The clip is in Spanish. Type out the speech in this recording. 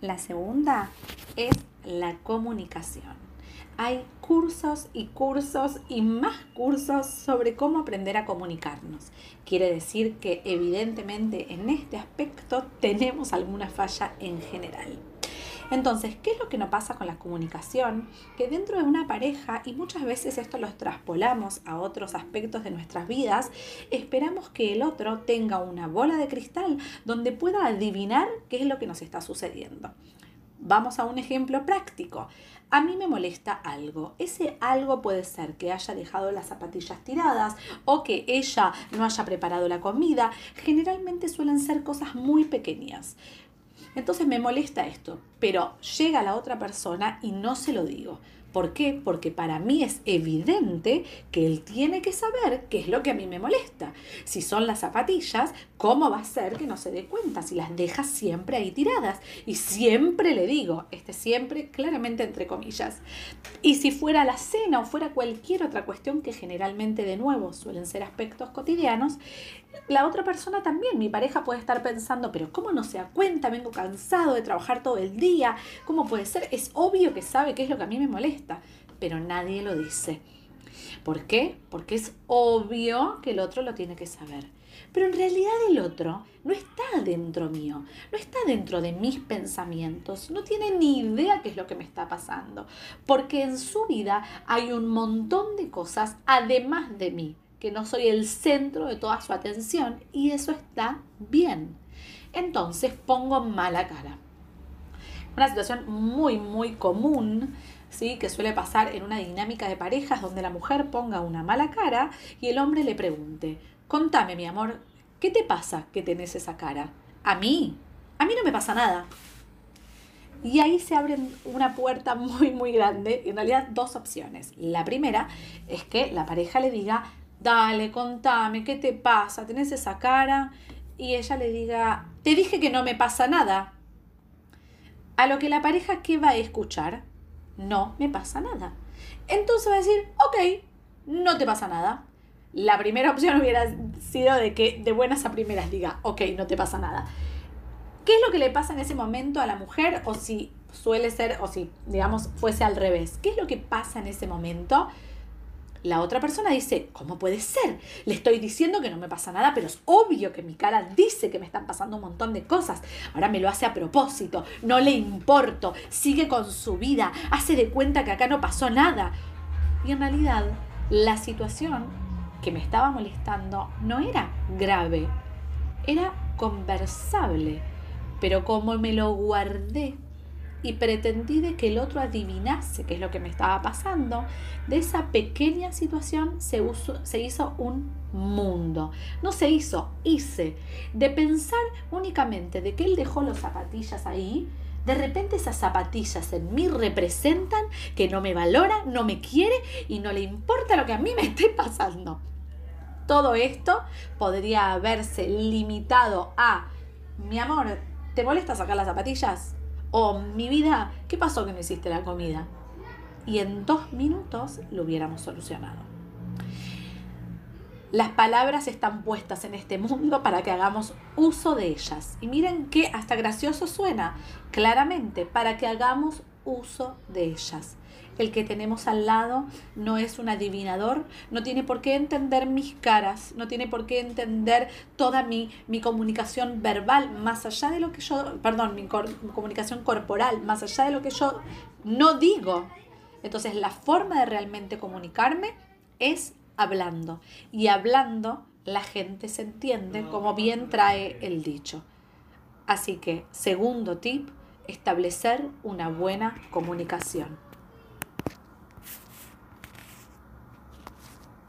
La segunda es la comunicación. Hay cursos y cursos y más cursos sobre cómo aprender a comunicarnos. Quiere decir que evidentemente en este aspecto tenemos alguna falla en general. Entonces, ¿qué es lo que nos pasa con la comunicación? Que dentro de una pareja, y muchas veces esto lo traspolamos a otros aspectos de nuestras vidas, esperamos que el otro tenga una bola de cristal donde pueda adivinar qué es lo que nos está sucediendo. Vamos a un ejemplo práctico. A mí me molesta algo. Ese algo puede ser que haya dejado las zapatillas tiradas o que ella no haya preparado la comida. Generalmente suelen ser cosas muy pequeñas. Entonces me molesta esto, pero llega la otra persona y no se lo digo. ¿Por qué? Porque para mí es evidente que él tiene que saber qué es lo que a mí me molesta. Si son las zapatillas, ¿cómo va a ser que no se dé cuenta si las deja siempre ahí tiradas? Y siempre le digo, este siempre claramente entre comillas. Y si fuera la cena o fuera cualquier otra cuestión que generalmente de nuevo suelen ser aspectos cotidianos, la otra persona también, mi pareja puede estar pensando, pero ¿cómo no se da cuenta? Vengo cansado de trabajar todo el día. ¿Cómo puede ser? Es obvio que sabe qué es lo que a mí me molesta, pero nadie lo dice. ¿Por qué? Porque es obvio que el otro lo tiene que saber. Pero en realidad el otro no está dentro mío, no está dentro de mis pensamientos, no tiene ni idea qué es lo que me está pasando, porque en su vida hay un montón de cosas además de mí que no soy el centro de toda su atención y eso está bien. Entonces pongo mala cara. Una situación muy, muy común, ¿sí? que suele pasar en una dinámica de parejas donde la mujer ponga una mala cara y el hombre le pregunte, contame mi amor, ¿qué te pasa que tenés esa cara? A mí, a mí no me pasa nada. Y ahí se abre una puerta muy, muy grande. En realidad, dos opciones. La primera es que la pareja le diga, dale, contame, ¿qué te pasa? ¿Tenés esa cara? Y ella le diga, te dije que no me pasa nada. A lo que la pareja, ¿qué va a escuchar? No me pasa nada. Entonces va a decir, ok, no te pasa nada. La primera opción hubiera sido de que de buenas a primeras diga, ok, no te pasa nada. ¿Qué es lo que le pasa en ese momento a la mujer? O si suele ser, o si, digamos, fuese al revés. ¿Qué es lo que pasa en ese momento? La otra persona dice, ¿cómo puede ser? Le estoy diciendo que no me pasa nada, pero es obvio que mi cara dice que me están pasando un montón de cosas. Ahora me lo hace a propósito, no le importo, sigue con su vida, hace de cuenta que acá no pasó nada. Y en realidad, la situación que me estaba molestando no era grave, era conversable. Pero como me lo guardé y pretendí de que el otro adivinase qué es lo que me estaba pasando, de esa pequeña situación se, se hizo un mundo. No se hizo, hice. De pensar únicamente de que él dejó las zapatillas ahí, de repente esas zapatillas en mí representan que no me valora, no me quiere y no le importa lo que a mí me esté pasando. Todo esto podría haberse limitado a, mi amor, ¿te molesta sacar las zapatillas? O mi vida, ¿qué pasó que no hiciste la comida? Y en dos minutos lo hubiéramos solucionado. Las palabras están puestas en este mundo para que hagamos uso de ellas. Y miren que hasta gracioso suena, claramente, para que hagamos uso de ellas el que tenemos al lado no es un adivinador, no tiene por qué entender mis caras, no tiene por qué entender toda mi, mi comunicación verbal, más allá de lo que yo, perdón, mi, mi comunicación corporal, más allá de lo que yo no digo. Entonces la forma de realmente comunicarme es hablando. Y hablando la gente se entiende como bien trae el dicho. Así que, segundo tip, establecer una buena comunicación.